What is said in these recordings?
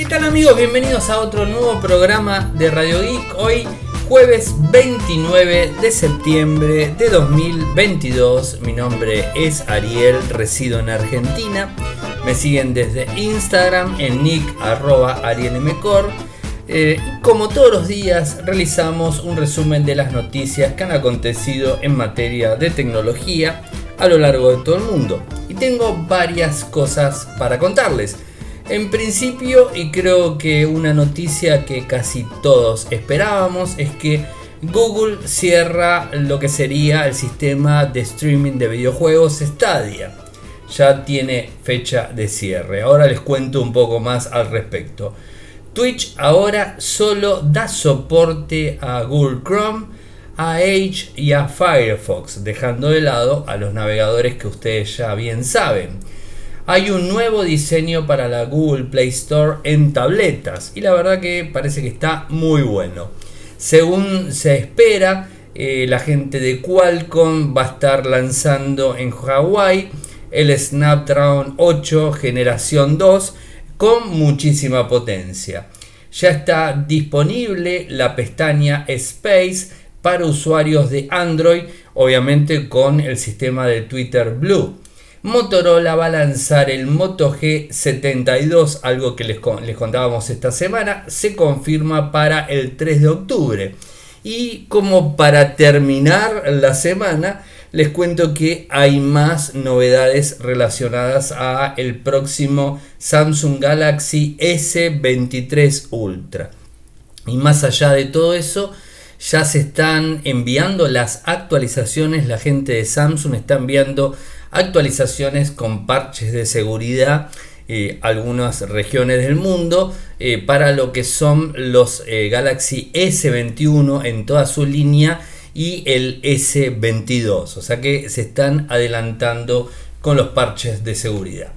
¿Qué tal amigos? Bienvenidos a otro nuevo programa de Radio Geek. Hoy jueves 29 de septiembre de 2022. Mi nombre es Ariel, resido en Argentina. Me siguen desde Instagram en nick arroba eh, como todos los días realizamos un resumen de las noticias que han acontecido en materia de tecnología a lo largo de todo el mundo. Y tengo varias cosas para contarles. En principio, y creo que una noticia que casi todos esperábamos, es que Google cierra lo que sería el sistema de streaming de videojuegos Stadia. Ya tiene fecha de cierre. Ahora les cuento un poco más al respecto. Twitch ahora solo da soporte a Google Chrome, a Edge y a Firefox, dejando de lado a los navegadores que ustedes ya bien saben hay un nuevo diseño para la Google Play Store en tabletas y la verdad que parece que está muy bueno. Según se espera, eh, la gente de Qualcomm va a estar lanzando en Hawaii el Snapdragon 8 generación 2 con muchísima potencia. Ya está disponible la pestaña Space para usuarios de Android, obviamente con el sistema de Twitter Blue. Motorola va a lanzar el Moto G72, algo que les, contábamos esta semana, se confirma para el 3 de octubre. Y como para terminar la semana, les cuento que hay más novedades relacionadas a el próximo Samsung Galaxy S23 Ultra. Y más allá de todo eso, ya se están enviando las actualizaciones, la gente de Samsung está enviando actualizaciones con parches de seguridad eh, algunas regiones del mundo eh, para lo que son los eh, Galaxy S21 en toda su línea y el S22 o sea que se están adelantando con los parches de seguridad.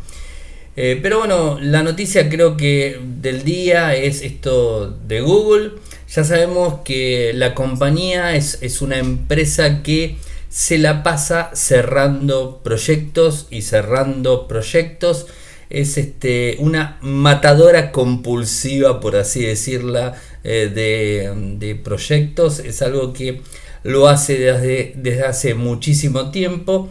Pero bueno la noticia creo que del día es esto de Google. Ya sabemos que la compañía es, es una empresa que se la pasa cerrando proyectos y cerrando proyectos. Es este, una matadora compulsiva, por así decirla, eh, de, proyectos. Es algo que lo hace desde, desde hace muchísimo tiempo.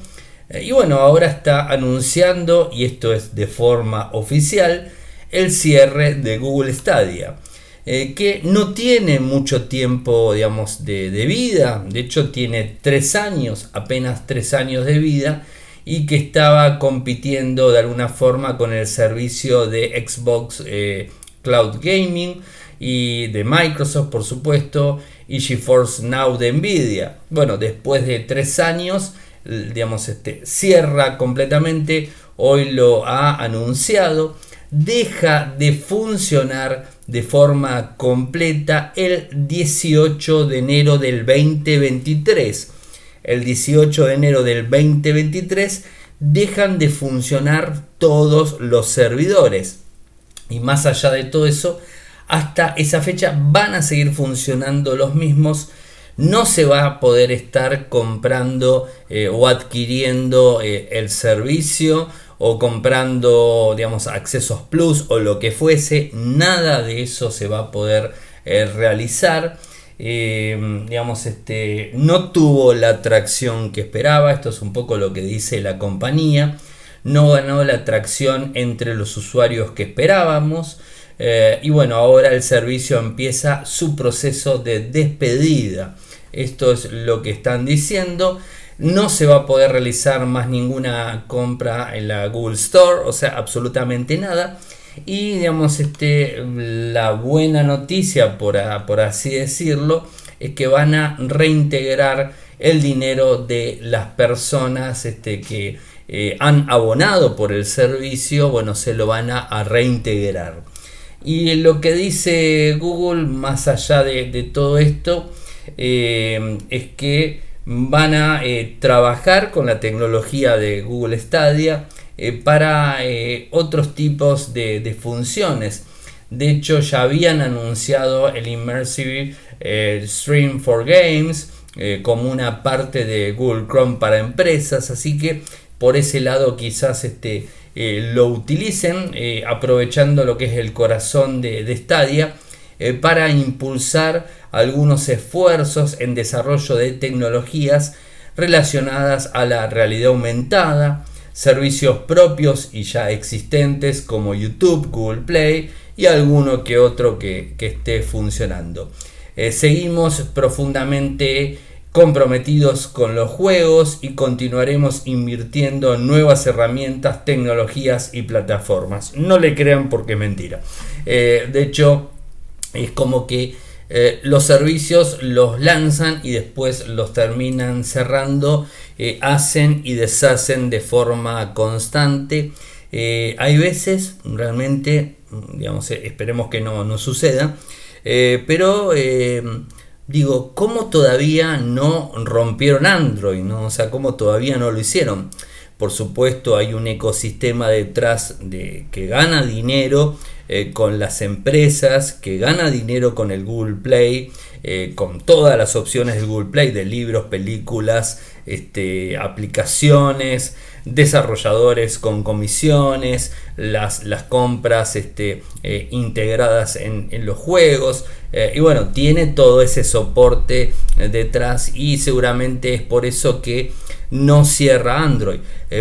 Eh, y bueno, ahora está anunciando, y esto es de forma oficial, el cierre de Google Stadia. Eh, que no tiene mucho tiempo, digamos, de, vida, de hecho tiene tres años, apenas tres años de vida, y que estaba compitiendo de alguna forma con el servicio de Xbox eh, Cloud Gaming y de Microsoft, por supuesto, y GeForce Now de Nvidia. Bueno, después de tres años, digamos, este, cierra completamente, hoy lo ha anunciado, deja de funcionar de forma completa el 18 de enero del 2023. El 18 de enero del 2023 dejan de funcionar todos los servidores. Y más allá de todo eso, hasta esa fecha van a seguir funcionando los mismos. No se va a poder estar comprando eh, o adquiriendo eh, el servicio o comprando, digamos, accesos plus o lo que fuese, nada de eso se va a poder eh, realizar. Eh, digamos, este, no tuvo la atracción que esperaba, esto es un poco lo que dice la compañía, no ganó la atracción entre los usuarios que esperábamos. Eh, y bueno, ahora el servicio empieza su proceso de despedida. Esto es lo que están diciendo no se va a poder realizar más ninguna compra en la Google Store, o sea, absolutamente nada. Y digamos, este, la buena noticia, por, así decirlo, es que van a reintegrar el dinero de las personas este, que eh, han abonado por el servicio, bueno, se lo van a, reintegrar. Y lo que dice Google, más allá de, todo esto, eh, es que van a eh, trabajar con la tecnología de Google Stadia eh, para eh, otros tipos de, funciones. De hecho, ya habían anunciado el Immersive Stream for Games como una parte de Google Chrome para empresas, así que por ese lado quizás este, lo utilicen aprovechando lo que es el corazón de, de Stadia para impulsar algunos esfuerzos en desarrollo de tecnologías relacionadas a la realidad aumentada, servicios propios y ya existentes como YouTube, Google Play y alguno que otro que, esté funcionando. Eh, seguimos profundamente comprometidos con los juegos y continuaremos invirtiendo en nuevas herramientas, tecnologías y plataformas. No le crean porque es mentira. Eh, de hecho, es como que eh, los servicios los lanzan y después los terminan cerrando, eh, hacen y deshacen de forma constante. Eh, hay veces, realmente, digamos, esperemos que no, no suceda, pero digo, ¿cómo todavía no rompieron Android? ¿no? O sea, ¿cómo todavía no lo hicieron? Por supuesto, hay un ecosistema detrás de que gana dinero eh, con las empresas, que gana dinero con el Google Play, eh, con todas las opciones del Google Play, de libros, películas, este, aplicaciones, desarrolladores con comisiones, las, las compras este, eh, integradas en, los juegos. y bueno, tiene todo ese soporte detrás y seguramente es por eso que no cierra Android.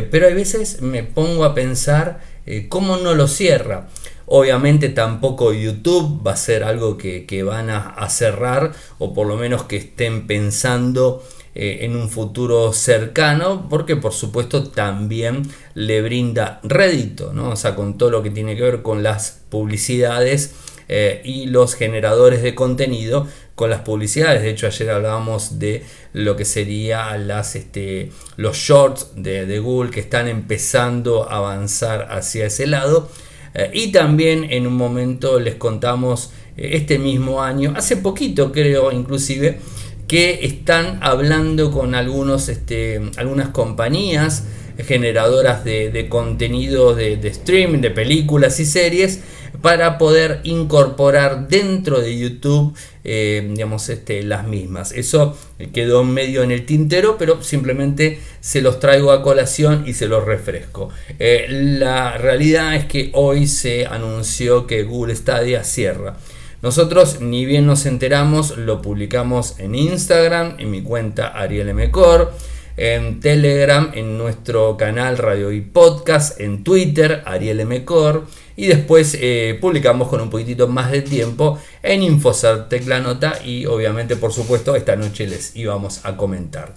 pero a veces me pongo a pensar cómo no lo cierra. Obviamente tampoco YouTube va a ser algo que, van a, cerrar o por lo menos que estén pensando eh, en un futuro cercano porque por supuesto también le brinda rédito, ¿no? o sea, con todo lo que tiene que ver con las publicidades eh, y los generadores de contenido con las publicidades. De hecho, ayer hablábamos de lo que sería las, este, los shorts de, de Google que están empezando a avanzar hacia ese lado. Eh, y también en un momento les contamos eh, este mismo año, hace poquito creo inclusive, que están hablando con algunos, este, algunas compañías generadoras de, contenido de, streaming, de películas y series, para poder incorporar dentro de YouTube eh, digamos, este, las mismas. Eso quedó medio en el tintero, pero simplemente se los traigo a colación y se los refresco. Eh, la realidad es que hoy se anunció que Google Stadia cierra. Nosotros ni bien nos enteramos, lo publicamos en Instagram, en mi cuenta Ariel Mcor, en Telegram, en nuestro canal Radio y Podcast, en Twitter Ariel Mcor y después eh, publicamos con un poquitito más de tiempo en Infosartec la nota y obviamente por supuesto esta noche les íbamos a comentar.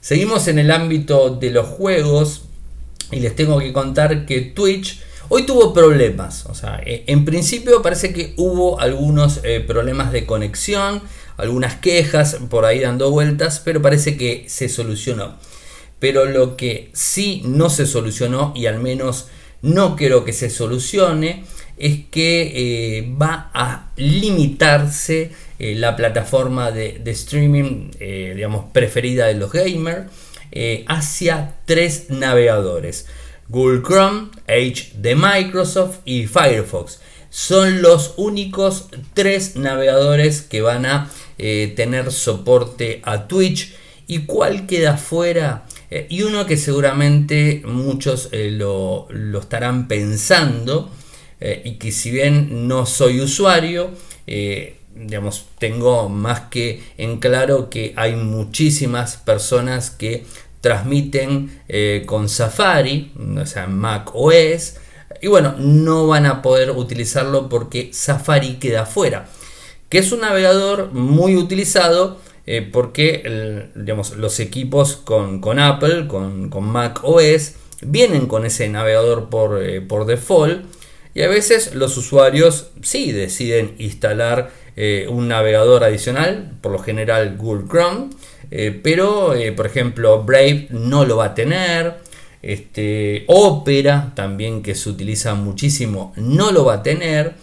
Seguimos en el ámbito de los juegos y les tengo que contar que Twitch hoy tuvo problemas. O sea, eh, en principio parece que hubo algunos eh, problemas de conexión, algunas quejas por ahí dando vueltas, pero parece que se solucionó. Pero lo que sí no se solucionó y al menos no quiero que se solucione, es que eh, va a limitarse la plataforma de, streaming eh, digamos, preferida de los gamers hacia tres navegadores. Google Chrome, Edge de Microsoft y Firefox. Son los únicos tres navegadores que van a tener soporte a Twitch. ¿Y cuál queda fuera? Eh, y uno que seguramente muchos eh, lo, estarán pensando eh, y que si bien no soy usuario, digamos, tengo más que en claro que hay muchísimas personas que transmiten con Safari, o sea, Mac OS, y bueno, no van a poder utilizarlo porque Safari queda fuera, que es un navegador muy utilizado eh, porque los equipos con, Apple, con, Mac OS, vienen con ese navegador por, eh, por, default y a veces los usuarios sí deciden instalar eh, un navegador adicional, por lo general Google Chrome, pero por ejemplo Brave no lo va a tener. Este, Opera, también que se utiliza muchísimo, no lo va a tener.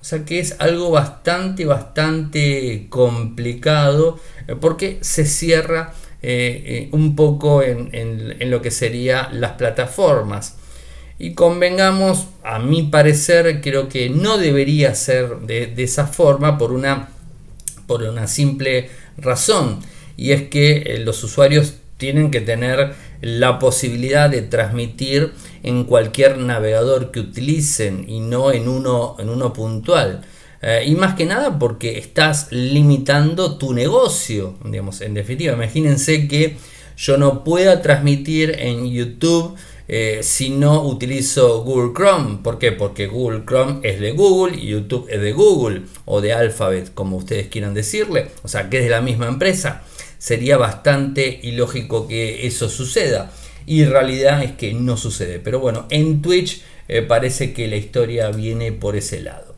O sea que es algo bastante, bastante complicado eh, porque se cierra eh, eh, un poco en, lo que serían las plataformas. Y convengamos, a mi parecer, creo que no debería ser de, esa forma por una, por una simple razón. Y es que los usuarios tienen que tener la posibilidad de transmitir en cualquier navegador que utilicen y no en uno, en uno puntual. Eh, y más que nada porque estás limitando tu negocio. Digamos, en definitiva, imagínense que yo no pueda transmitir en YouTube eh, si no utilizo Google Chrome. ¿Por qué? Porque Google Chrome es de Google y YouTube es de Google o de Alphabet, como ustedes quieran decirle. O sea, que es de la misma empresa. Sería bastante ilógico que eso suceda. Y realidad es que no sucede. Pero bueno, en Twitch eh, parece que la historia viene por ese lado.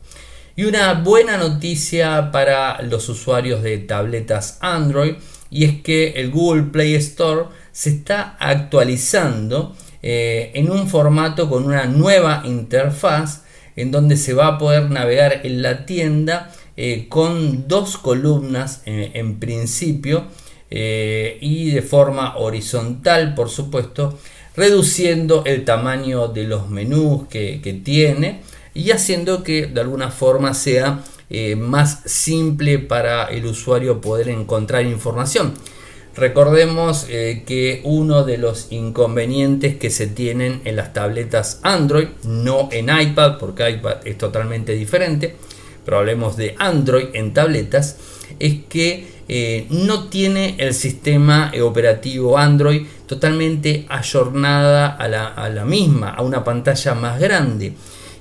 Y una buena noticia para los usuarios de tabletas Android y es que el Google Play Store se está actualizando eh, en un formato con una nueva interfaz en donde se va a poder navegar en la tienda eh, con dos columnas en principio y de forma horizontal por supuesto reduciendo el tamaño de los menús que tiene y haciendo que de alguna forma sea eh, más simple para el usuario poder encontrar información. Recordemos eh, que uno de los inconvenientes que se tienen en las tabletas Android, no en iPad, porque iPad es totalmente diferente, pero hablemos de Android en tabletas, es que eh, no tiene el sistema operativo Android totalmente ayornada a la, a la misma, a una pantalla más grande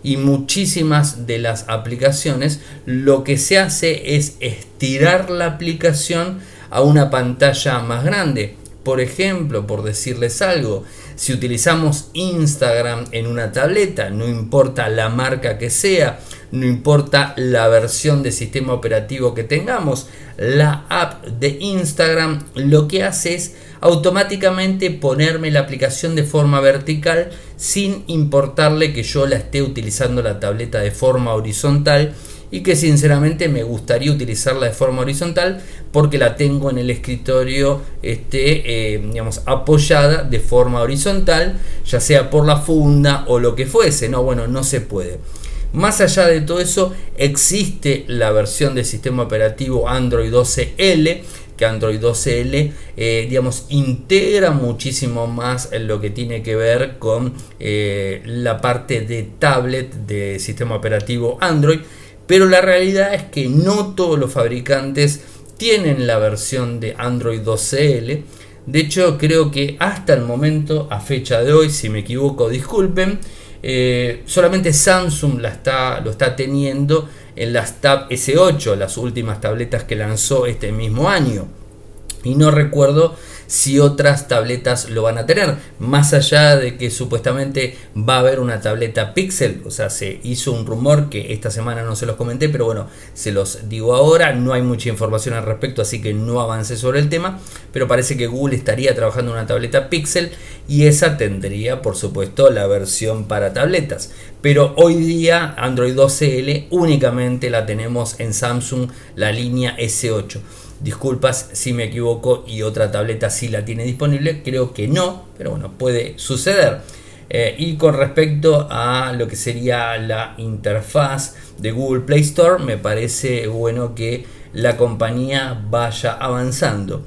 y muchísimas de las aplicaciones lo que se hace es estirar la aplicación a una pantalla más grande. Por ejemplo, por decirles algo, si utilizamos Instagram en una tableta, no importa la marca que sea, no importa la versión de sistema operativo que tengamos, la app de Instagram lo que hace es automáticamente ponerme la aplicación de forma vertical sin importarle que yo la esté utilizando la tableta de forma horizontal y que sinceramente me gustaría utilizarla de forma horizontal porque la tengo en el escritorio este, eh, digamos, apoyada de forma horizontal, ya sea por la funda o lo que fuese. No, bueno, no se puede. Más allá de todo eso, existe la versión del sistema operativo Android 12L Android 12L, eh, digamos, integra muchísimo más en lo que tiene que ver con eh, la parte de tablet de sistema operativo Android, pero la realidad es que no todos los fabricantes tienen la versión de Android 12L. De hecho, creo que hasta el momento, a fecha de hoy, si me equivoco, disculpen, eh, solamente Samsung la está, lo está teniendo en las Tab S8, las últimas tabletas que lanzó este mismo año. Y no recuerdo si otras tabletas lo van a tener. Más allá de que supuestamente va a haber una tableta Pixel. O sea, se hizo un rumor que esta semana no se los comenté, pero bueno, se los digo ahora. No hay mucha información al respecto, así que no avancé sobre el tema. Pero parece que Google estaría trabajando en una tableta Pixel y esa tendría, por supuesto, la versión para tabletas. Pero hoy día Android 12L únicamente la tenemos en Samsung, la línea S8. Disculpas si me equivoco y otra tableta sí la tiene disponible. Creo que no, pero bueno, puede suceder. Eh, y con respecto a lo que sería la interfaz de Google Play Store, me parece bueno que la compañía vaya avanzando.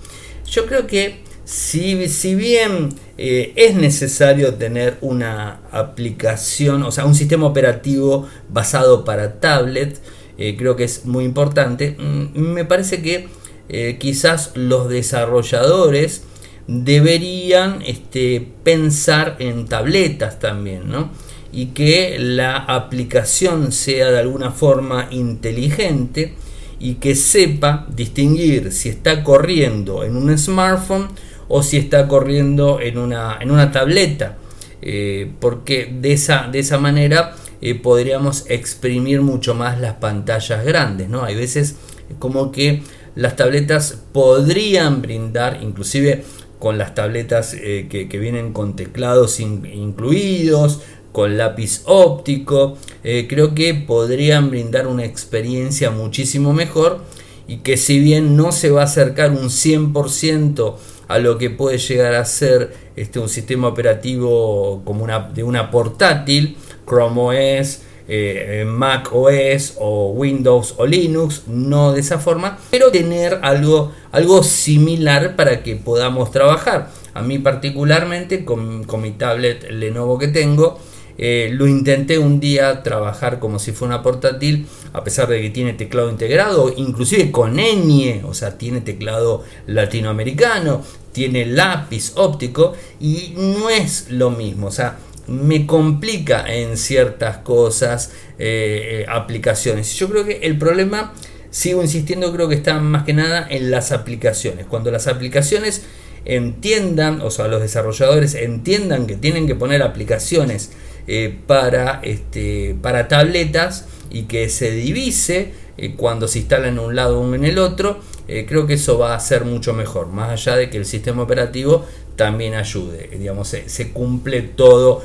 Yo creo que si, si bien eh, es necesario tener una aplicación, o sea, un sistema operativo basado para tablet, eh, creo que es muy importante, mm, me parece que eh, quizás los desarrolladores deberían este, pensar en tabletas también, ¿no? Y que la aplicación sea de alguna forma inteligente y que sepa distinguir si está corriendo en un smartphone o si está corriendo en una, en una tableta. Eh, porque de esa, de esa manera eh, podríamos exprimir mucho más las pantallas grandes. ¿no? Hay veces como que las tabletas podrían brindar, inclusive con las tabletas eh, que, vienen con teclados incluidos, con lápiz óptico, eh, creo que podrían brindar una experiencia muchísimo mejor y que si bien no se va a acercar un 100% a lo que puede llegar a ser este, un sistema operativo como una, de una portátil, Chrome OS, eh, Mac OS o Windows o Linux, no de esa forma, pero tener algo, algo similar para que podamos trabajar. A mí particularmente con, con mi tablet Lenovo que tengo, eh, lo intenté un día trabajar como si fuera una portátil, a pesar de que tiene teclado integrado, inclusive con ñ, o sea, tiene teclado latinoamericano, tiene lápiz óptico y no es lo mismo, o sea, me complica en ciertas cosas, eh, eh, aplicaciones. Yo creo que el problema, sigo insistiendo, creo que está más que nada en las aplicaciones. Cuando las aplicaciones entiendan, o sea, los desarrolladores entiendan que tienen que poner aplicaciones eh, para, este, para tabletas y que se divise eh, cuando se instala en un lado o en el otro, eh, creo que eso va a ser mucho mejor, más allá de que el sistema operativo también ayude, digamos, se, cumple todo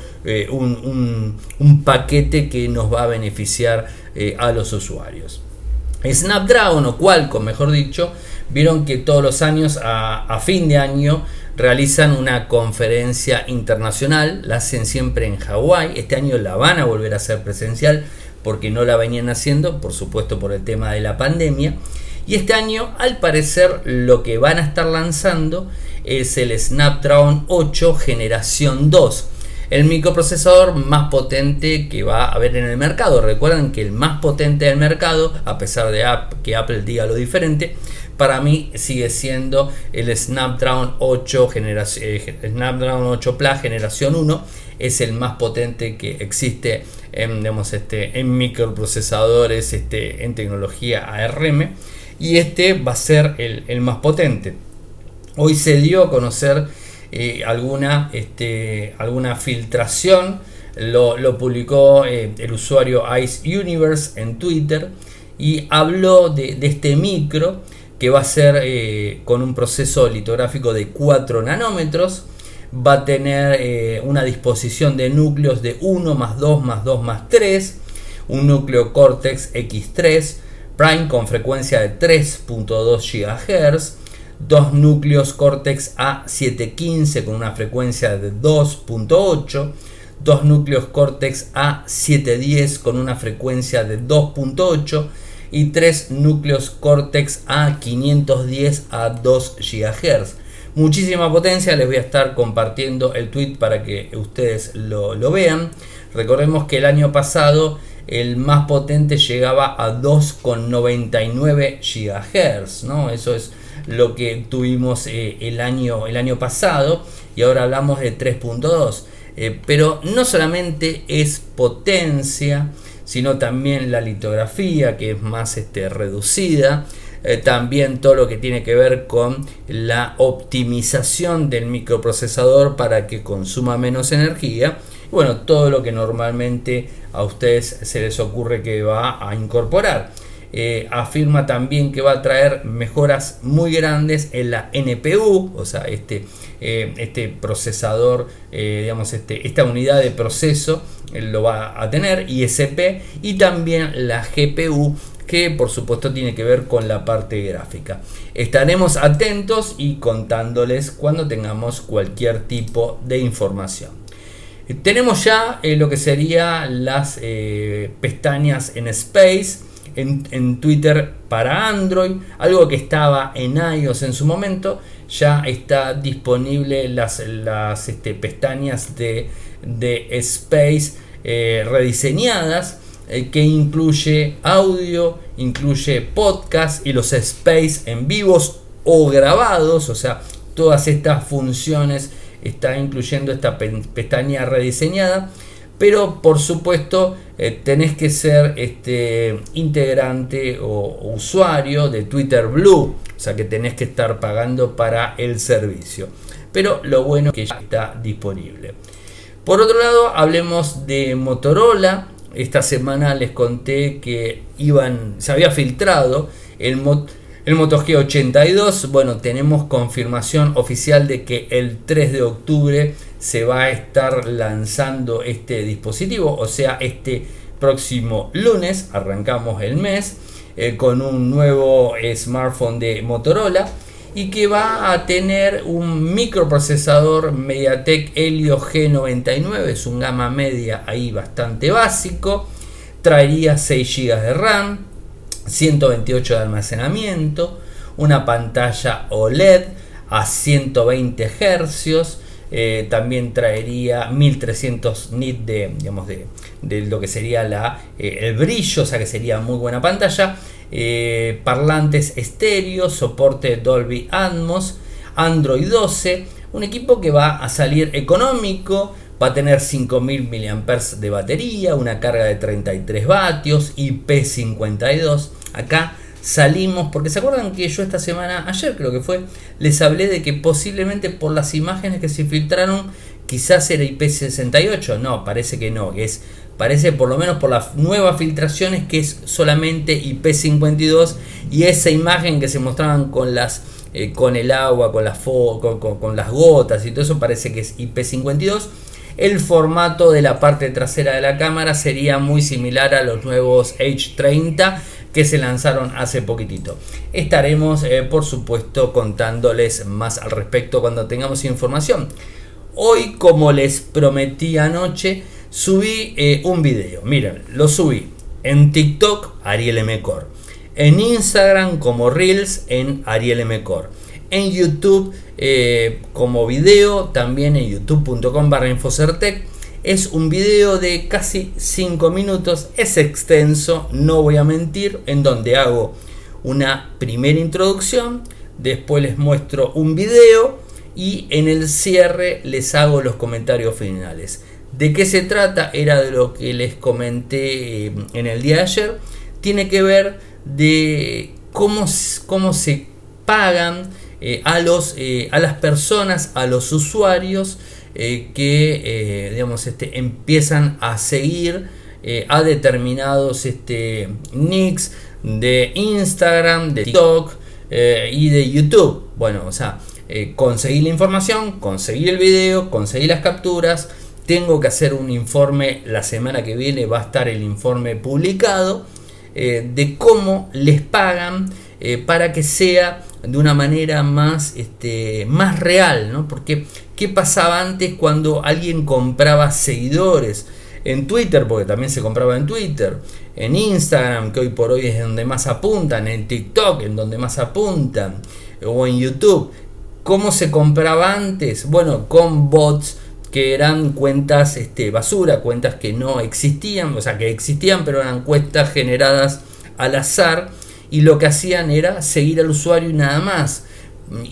un, un, paquete que nos va a beneficiar a los usuarios. Snapdragon o Qualcomm, mejor dicho, vieron que todos los años a fin de año realizan una conferencia internacional, la hacen siempre en Hawái, este año la van a volver a hacer presencial porque no la venían haciendo, por supuesto por el tema de la pandemia, y este año al parecer lo que van a estar lanzando es el Snapdragon 8 generación 2, el microprocesador más potente que va a haber en el mercado. Recuerden que el más potente del mercado, a pesar de que Apple diga lo diferente, para mí sigue siendo el Snapdragon 8, generación, eh, Snapdragon 8 Plus generación 1. Es el más potente que existe en, este, en microprocesadores, este, en tecnología ARM. Y este va a ser el, más potente. Hoy se dio a conocer eh, alguna, este, alguna filtración. Lo, publicó eh, el usuario Ice Universe en Twitter y habló de este micro que va a ser eh, con un proceso litográfico de 4 nanómetros. Va a tener eh, una disposición de núcleos de 1 más 2 más 2 más 3. Un núcleo Cortex X3 Prime con frecuencia de 3.2 GHz. Dos núcleos Cortex A715 con una frecuencia de 2.8. Dos núcleos Cortex A710 con una frecuencia de 2.8 y tres núcleos Cortex A510 a 2 GHz. Muchísima potencia, les voy a estar compartiendo el tweet para que ustedes lo, vean. Recordemos que el año pasado el más potente llegaba a 2,99 GHz, ¿no? Eso es lo que tuvimos eh, el, año, el año pasado y ahora hablamos de 3.2. Eh, pero no solamente es potencia, sino también la litografía que es más este, reducida, eh, también todo lo que tiene que ver con la optimización del microprocesador para que consuma menos energía. Bueno, todo lo que normalmente a ustedes se les ocurre que va a incorporar. Eh, afirma también que va a traer mejoras muy grandes en la NPU, o sea, este, eh, este procesador, digamos, este, esta unidad de proceso lo va a tener, ISP y también la GPU que por supuesto tiene que ver con la parte gráfica. Estaremos atentos y contándoles cuando tengamos cualquier tipo de información. Tenemos ya eh, lo que serían las eh, pestañas en Space, en, Twitter para Android, algo que estaba en iOS en su momento, ya está disponible las, las este, pestañas de, de Space eh, rediseñadas eh, que incluye audio, incluye podcast y los space en vivos o grabados, o sea, todas estas funciones está incluyendo esta pestaña rediseñada, pero por supuesto eh, tenés que ser este integrante o, usuario de Twitter Blue, o sea que tenés que estar pagando para el servicio. Pero lo bueno es que ya está disponible. Por otro lado, hablemos de Motorola. Esta semana les conté que iban, se había filtrado el, el Moto G82. Bueno, tenemos confirmación oficial de que el 3 de octubre se va a estar lanzando este dispositivo, o sea, este próximo lunes, arrancamos el mes, eh, con un nuevo smartphone de Motorola y que va a tener un microprocesador MediaTek Helio G99, es un gama media ahí bastante básico, traería 6 GB de RAM, 128 de almacenamiento, una pantalla OLED, a 120 Hz. Eh, también traería 1300 nits de, digamos, de, lo que sería la, eh, el brillo, o sea que sería muy buena pantalla. Eh, parlantes estéreo, soporte Dolby Atmos, Android 12. Un equipo que va a salir económico, va a tener 5000 mAh de batería, una carga de 33 vatios, IP52. Acá salimos, porque se acuerdan que yo esta semana, ayer creo que fue, les hablé de que posiblemente por las imágenes que se filtraron, quizás era IP68, no, parece que no, es parece por lo menos por las nuevas filtraciones que es solamente IP52 y esa imagen que se mostraban con las eh, con el agua, con las, con, con las gotas y todo eso parece que es IP52 el formato de la parte trasera de la cámara sería muy similar a los nuevos H30 que se lanzaron hace poquitito. Estaremos, eh, por supuesto, contándoles más al respecto cuando tengamos información. Hoy, como les prometí anoche, subí eh, un video. Miren, lo subí en TikTok, Ariel Mcor. En Instagram, como Reels, en Ariel Mcor. En YouTube, eh, como video, también en youtube.com barra es un video de casi 5 minutos, es extenso, no voy a mentir, en donde hago una primera introducción, después les muestro un video y en el cierre les hago los comentarios finales. ¿De qué se trata? Era de lo que les comenté eh, en el día de ayer. Tiene que ver de cómo, cómo se pagan eh, a, los, eh, a las personas, a los usuarios, eh, que eh, digamos, este, empiezan a seguir eh, a determinados este, nicks de Instagram, de TikTok y de YouTube. Bueno, o sea, conseguí la información, conseguí el video, conseguí las capturas. Tengo que hacer un informe la semana que viene, va a estar el informe publicado de cómo les pagan para que sea de una manera más, este, más real, ¿no? Porque ¿qué pasaba antes cuando alguien compraba seguidores? En Twitter, porque también se compraba en Twitter, en Instagram, que hoy por hoy es donde más apuntan, en TikTok, en donde más apuntan, o en YouTube. ¿Cómo se compraba antes? Bueno, con bots que eran cuentas este, basura, cuentas que no existían, o sea, que existían, pero eran cuentas generadas al azar y lo que hacían era seguir al usuario y nada más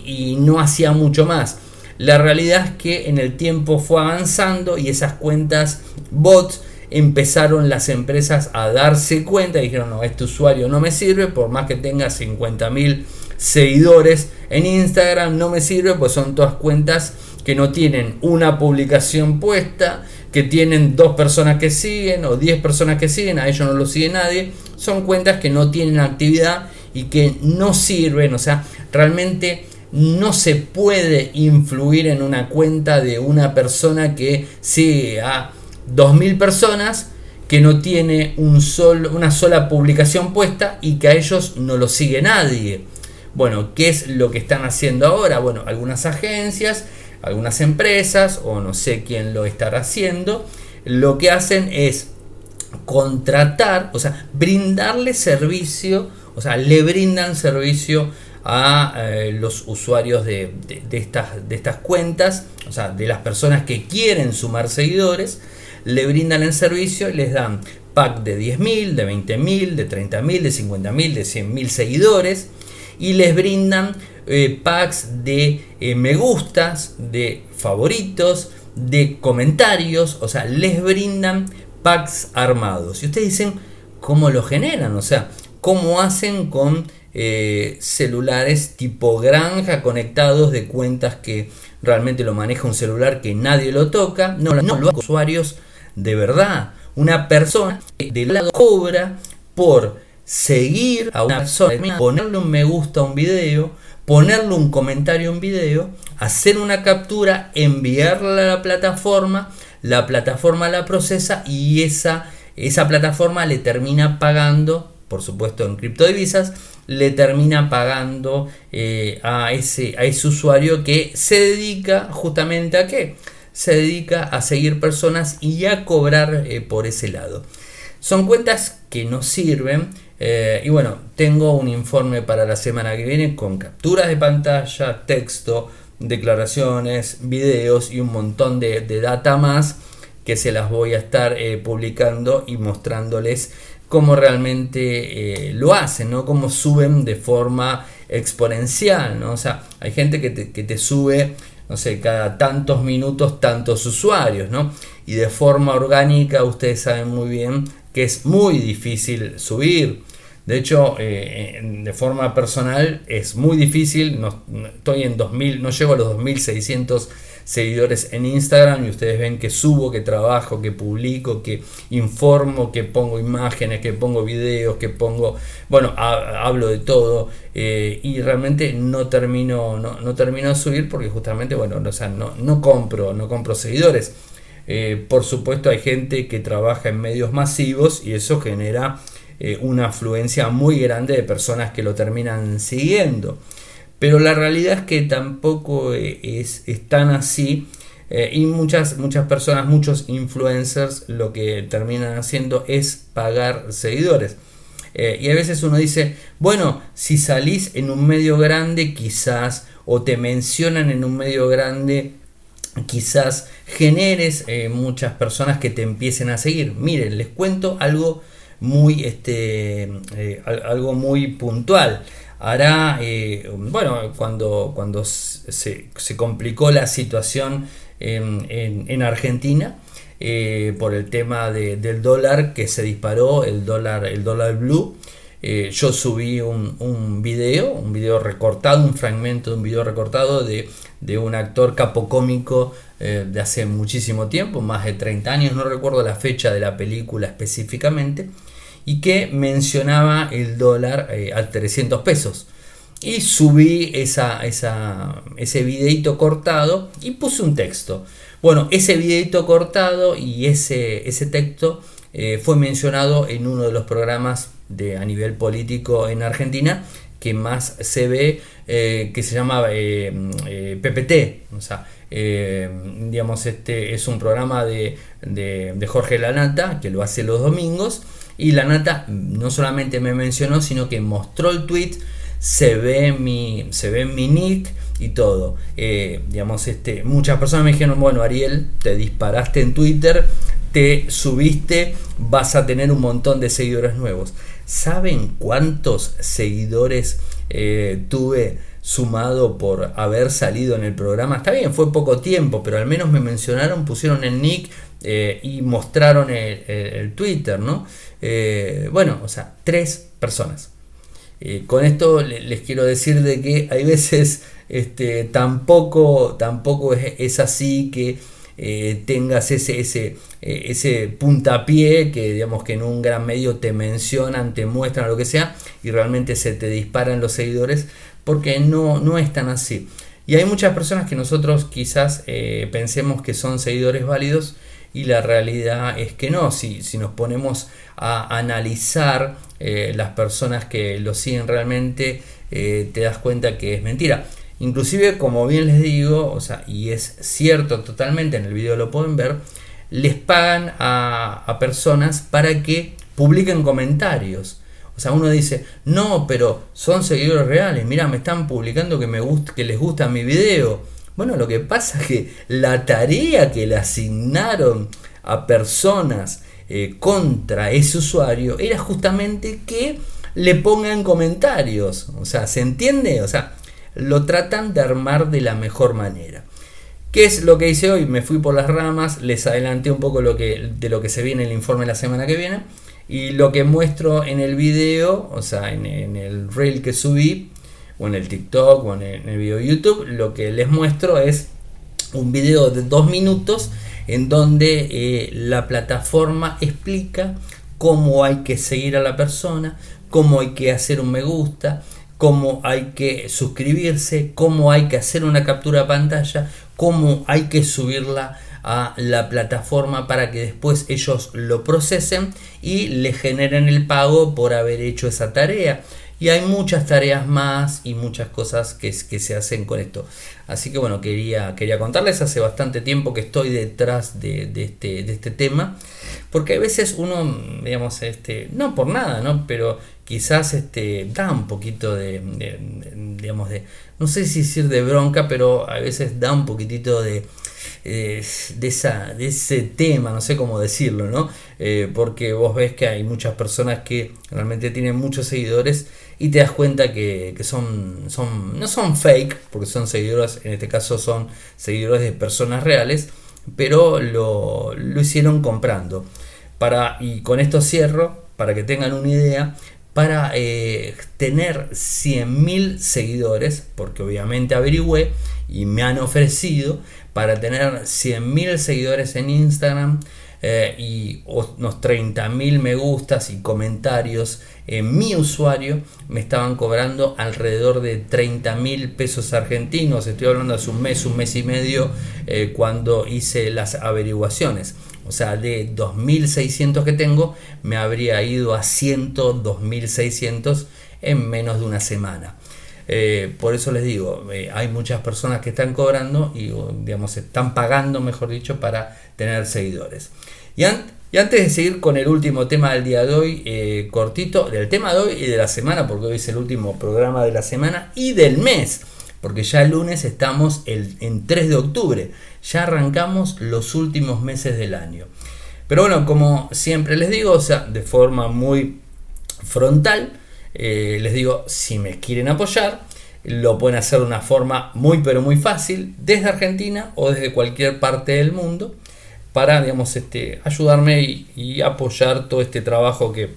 y no hacía mucho más. La realidad es que en el tiempo fue avanzando y esas cuentas bots empezaron las empresas a darse cuenta y dijeron no, este usuario no me sirve por más que tenga 50.000 seguidores en Instagram no me sirve pues son todas cuentas que no tienen una publicación puesta que tienen dos personas que siguen o 10 personas que siguen, a ellos no lo sigue nadie, son cuentas que no tienen actividad y que no sirven, o sea, realmente no se puede influir en una cuenta de una persona que sigue a 2.000 personas que no tiene un una sola publicación puesta y que a ellos no lo sigue nadie. Bueno, ¿qué es lo que están haciendo ahora? Bueno, algunas agencias algunas empresas o no sé quién lo estará haciendo, lo que hacen es contratar, o sea, brindarle servicio, o sea, le brindan servicio a eh, los usuarios de, estas, de estas cuentas, o sea, de las personas que quieren sumar seguidores, le brindan el servicio y les dan pack de 10.000, de 20.000, de 30.000, de 50.000, de 100.000 seguidores y les brindan eh, packs de eh, me gustas, de favoritos, de comentarios, o sea, les brindan packs armados. Y ustedes dicen, ¿cómo lo generan? O sea, ¿cómo hacen con eh, celulares tipo granja conectados de cuentas que realmente lo maneja un celular que nadie lo toca? No, no, lo usuarios de verdad. Una persona que de lado cobra por seguir a una persona, ponerle un me gusta a un video, ponerle un comentario en video, hacer una captura, enviarla a la plataforma, la plataforma la procesa y esa, esa plataforma le termina pagando, por supuesto en criptodivisas, le termina pagando eh, a, ese, a ese usuario que se dedica justamente a qué? Se dedica a seguir personas y a cobrar eh, por ese lado. Son cuentas que no sirven. Eh, y bueno, tengo un informe para la semana que viene con capturas de pantalla, texto, declaraciones, videos y un montón de, data más que se las voy a estar eh, publicando y mostrándoles cómo realmente eh, lo hacen, ¿no? Cómo suben de forma exponencial, ¿no? O sea, hay gente que te, que te sube no sé, cada tantos minutos tantos usuarios, ¿no? Y de forma orgánica ustedes saben muy bien que es muy difícil subir. De hecho, eh, de forma personal es muy difícil. No, estoy en 2000, no llego a los 2600 seguidores en Instagram y ustedes ven que subo, que trabajo, que publico, que informo, que pongo imágenes, que pongo videos, que pongo, bueno, hablo de todo eh, y realmente no termino, no, no, termino de subir porque justamente, bueno, o sea, no, no compro, no compro seguidores. Eh, por supuesto hay gente que trabaja en medios masivos y eso genera eh, una afluencia muy grande de personas que lo terminan siguiendo. Pero la realidad es que tampoco eh, es, tan así. Eh, y muchas, muchas personas, muchos influencers lo que terminan haciendo es pagar seguidores. Y a veces uno dice, bueno, si salís en un medio grande quizás, o te mencionan en un medio grande, quizás generes muchas personas que te empiecen a seguir. Miren, les cuento algo muy, este, algo muy puntual hará, eh, bueno, cuando, cuando se, complicó la situación en, Argentina, eh, por el tema del dólar que se disparó, el dólar, el dólar blue. Eh, yo subí un, un, video, un video recortado, un fragmento de un video recortado de, de un actor capocómico de hace muchísimo tiempo, más de 30 años, no recuerdo la fecha de la película específicamente, y que mencionaba el dólar eh, a 300 pesos. Y subí esa, ese videito cortado y puse un texto. Bueno, ese videito cortado y ese, ese texto eh, fue mencionado en uno de los programas de, a nivel político en Argentina que más se ve, eh, que se llama PPT. O sea, digamos, este es un programa de, de Jorge Lanata que lo hace los domingos y la nata no solamente me mencionó, sino que mostró el tweet, se ve mi, se ve mi nick y todo. Eh, digamos, este, muchas personas me dijeron, bueno, Ariel, te disparaste en Twitter, te subiste, vas a tener un montón de seguidores nuevos. ¿Saben cuántos seguidores eh, tuve sumado por haber salido en el programa? Está bien, fue poco tiempo, pero al menos me mencionaron, pusieron el nick eh, y mostraron el Twitter, ¿no? Eh, bueno, o sea, tres personas. Eh, con esto les quiero decir de que hay veces este, tampoco, tampoco es, así que tengas ese, ese, ese puntapié que digamos que en un gran medio te mencionan, te muestran lo que sea y realmente se te disparan los seguidores porque no, no es tan así. Y hay muchas personas que nosotros quizás pensemos que son seguidores válidos y la realidad es que no. Si, si nos ponemos a analizar eh, las personas que lo siguen realmente, eh, te das cuenta que es mentira. Inclusive, como bien les digo, o sea, y es cierto totalmente, en el video lo pueden ver, les pagan a, personas para que publiquen comentarios. O sea, uno dice, no, pero son seguidores reales, mira, me están publicando que, me gusta, que les gusta mi video. Bueno, lo que pasa es que la tarea que le asignaron a personas eh, contra ese usuario era justamente que le pongan comentarios. O sea, ¿se entiende? O sea, lo tratan de armar de la mejor manera. ¿Qué es lo que hice hoy? Me fui por las ramas, les adelanté un poco lo que, de lo que se viene en el informe la semana que viene. Y lo que muestro en el video, o sea, en, el reel que subí, o en el TikTok o en el, video de YouTube, lo que les muestro es un video de dos minutos en donde eh, la plataforma explica cómo hay que seguir a la persona, cómo hay que hacer un me gusta, cómo hay que suscribirse, cómo hay que hacer una captura de pantalla, cómo hay que subirla a la plataforma para que después ellos lo procesen y le generen el pago por haber hecho esa tarea. Y hay muchas tareas más y muchas cosas que, que se hacen con esto. Así que bueno, quería, quería contarles, hace bastante tiempo que estoy detrás de, este, de este tema. porque a veces uno, digamos, este, no por nada, ¿no? Pero quizás este, da un poquito de, digamos, de, no sé si decir de bronca, pero a veces da un poquitito de, eh, de, esa, de ese tema, no sé cómo decirlo, ¿no? Eh, porque vos ves que hay muchas personas que realmente tienen muchos seguidores y te das cuenta que, son, son, no son fake, porque son seguidores, en este caso son seguidores de personas reales, pero lo, hicieron comprando. Para, y con esto cierro, para que tengan una idea, para eh, tener 100.000 seguidores, porque obviamente averigüé y me han ofrecido para tener 100.000 seguidores en Instagram eh, y unos 30.000 me gustas y comentarios en mi usuario me estaban cobrando alrededor de 30.000 pesos argentinos. Estoy hablando hace un mes, un mes y medio eh, cuando hice las averiguaciones. O sea, de 2.600 que tengo me habría ido a 102.600 en menos de una semana. Eh, por eso les digo, hay muchas personas que están cobrando y digamos están pagando, mejor dicho, para tener seguidores. Y, antes de seguir con el último tema del día de hoy, eh, cortito, del tema de hoy y de la semana, porque hoy es el último programa de la semana y del mes, porque ya el lunes estamos el, en 3 de octubre, ya arrancamos los últimos meses del año. Pero bueno, como siempre les digo, o sea, de forma muy frontal, eh, les digo, si me quieren apoyar, lo pueden hacer de una forma muy pero muy fácil desde Argentina o desde cualquier parte del mundo para digamos, este, ayudarme y, apoyar todo este trabajo que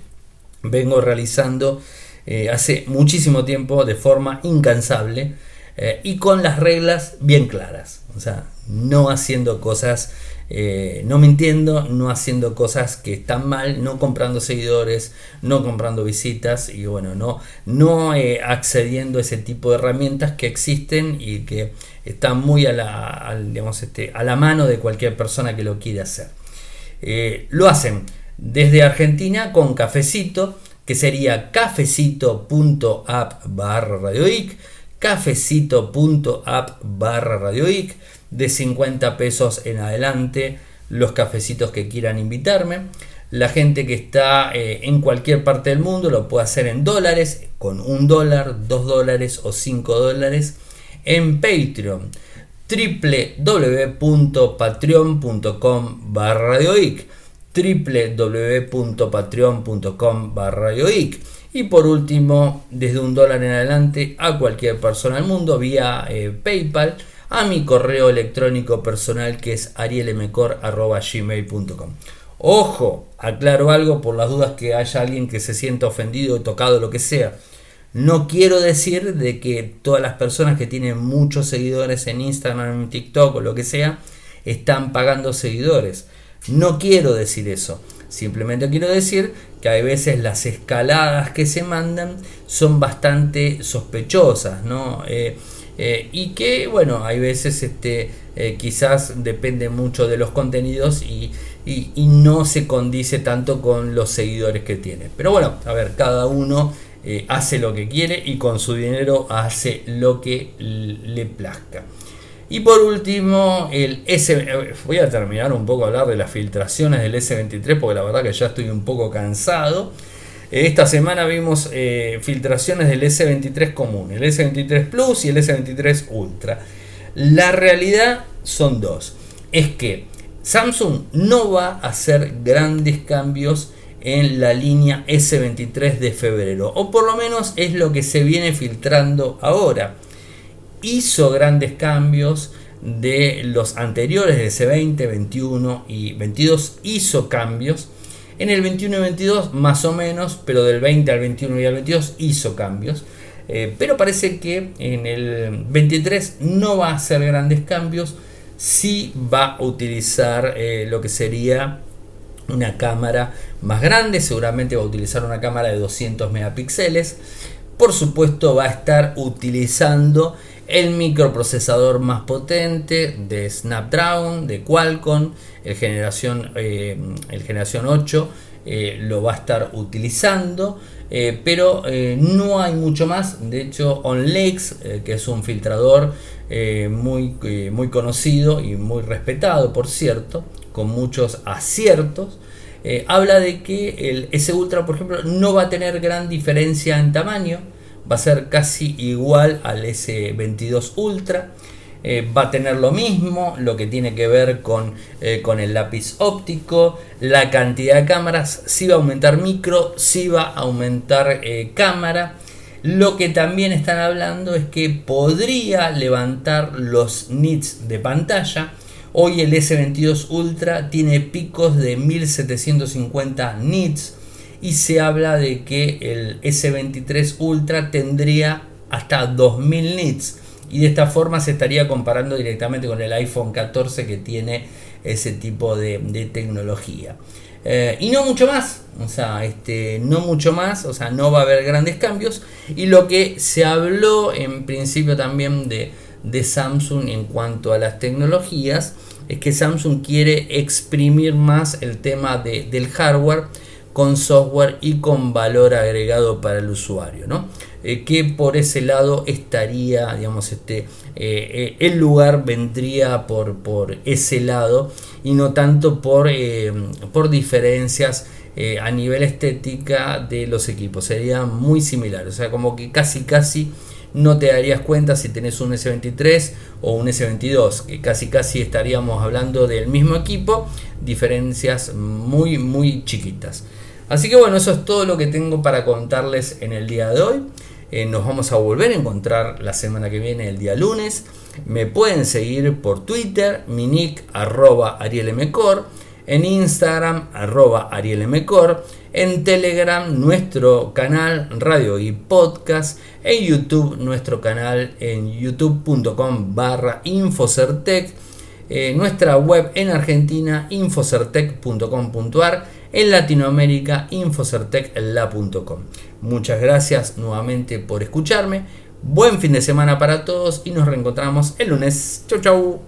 vengo realizando eh, hace muchísimo tiempo de forma incansable eh, y con las reglas bien claras. O sea, no haciendo cosas eh, no mintiendo, no haciendo cosas que están mal, no comprando seguidores, no comprando visitas y bueno, no, no eh, accediendo a ese tipo de herramientas que existen y que están muy a la, este, a la mano de cualquier persona que lo quiere hacer. Eh, lo hacen desde Argentina con cafecito, que sería cafecito.app barra radioic, cafecito.app barra radioic de 50 pesos en adelante los cafecitos que quieran invitarme. La gente que está eh, en cualquier parte del mundo lo puede hacer en dólares, con un dólar, dos dólares o cinco dólares en Patreon www.patreon.com barra www.patreon.com barra y por último desde un dólar en adelante a cualquier persona del mundo vía eh, PayPal a mi correo electrónico personal que es arielmcor.gmail.com. Ojo, aclaro algo por las dudas que haya alguien que se sienta ofendido, tocado, lo que sea. No quiero decir de que todas las personas que tienen muchos seguidores en Instagram, en TikTok o lo que sea, están pagando seguidores. No quiero decir eso. Simplemente quiero decir que hay veces las escaladas que se mandan son bastante sospechosas, ¿no? Eh, eh, y que bueno hay veces este eh, quizás depende mucho de los contenidos y, no se condice tanto con los seguidores que tiene. Pero bueno a ver cada uno eh, hace lo que quiere y con su dinero hace lo que le plazca. Y por último el S voy a terminar un poco a hablar de las filtraciones del S23 porque la verdad que ya estoy un poco cansado esta semana vimos eh, filtraciones del S23 común, el S23 Plus y el S23 Ultra. La realidad son dos. Es que Samsung no va a hacer grandes cambios en la línea S23 de febrero. O por lo menos es lo que se viene filtrando ahora. Hizo grandes cambios de los anteriores de S20, 21 y 22. Hizo cambios en el 21 y 22 más o menos, pero del 20 al 21 y al 22 hizo cambios. Eh, pero parece que en el 23 no va a hacer grandes cambios. Sí va a utilizar eh, lo que sería una cámara más grande. Seguramente va a utilizar una cámara de 200 megapíxeles. Por supuesto va a estar utilizando el microprocesador más potente de Snapdragon, de Qualcomm, el generación, eh, el generación 8 eh, lo va a estar utilizando, eh, pero no hay mucho más. De hecho, OnLex, que es un filtrador muy, muy conocido y muy respetado, por cierto, con muchos aciertos, habla de que el S Ultra, por ejemplo, no va a tener gran diferencia en tamaño, va a ser casi igual al S22 Ultra. Eh, va a tener lo mismo, lo que tiene que ver con, eh, con, el lápiz óptico, la cantidad de cámaras, si va a aumentar micro, si va a aumentar cámara. Lo que también están hablando es que podría levantar los nits de pantalla. Hoy el S22 Ultra tiene picos de 1750 nits y se habla de que el S23 Ultra tendría hasta 2000 nits y de esta forma se estaría comparando directamente con el iPhone 14 que tiene ese tipo de tecnología. Eh, y no mucho más, o sea, este, no mucho más, o sea, no va a haber grandes cambios. Y lo que se habló en principio también de, de Samsung en cuanto a las tecnologías es que Samsung quiere exprimir más el tema de, del hardware con software y con valor agregado para el usuario, ¿no? Eh, que por ese lado estaría, digamos, este, eh, eh, el lugar vendría por, por, ese lado y no tanto por, por diferencias a nivel estética de los equipos, sería muy similar, o sea, como que casi casi no te darías cuenta si tenés un S23 o un S22, que casi casi estaríamos hablando del mismo equipo, diferencias muy muy chiquitas. Así que bueno, eso es todo lo que tengo para contarles en el día de hoy. Eh, nos vamos a volver a encontrar la semana que viene, el día lunes. Me pueden seguir por Twitter, mi nick arroba arielmcor, en Instagram arroba arielmcor, en Telegram nuestro canal Radio y Podcast, en YouTube nuestro canal en youtube.com barra Infocertec, eh, nuestra web en Argentina infocertec.com.ar, en Latinoamérica infocertecla.com. Muchas gracias nuevamente por escucharme. Buen fin de semana para todos y nos reencontramos el lunes. Chau chau.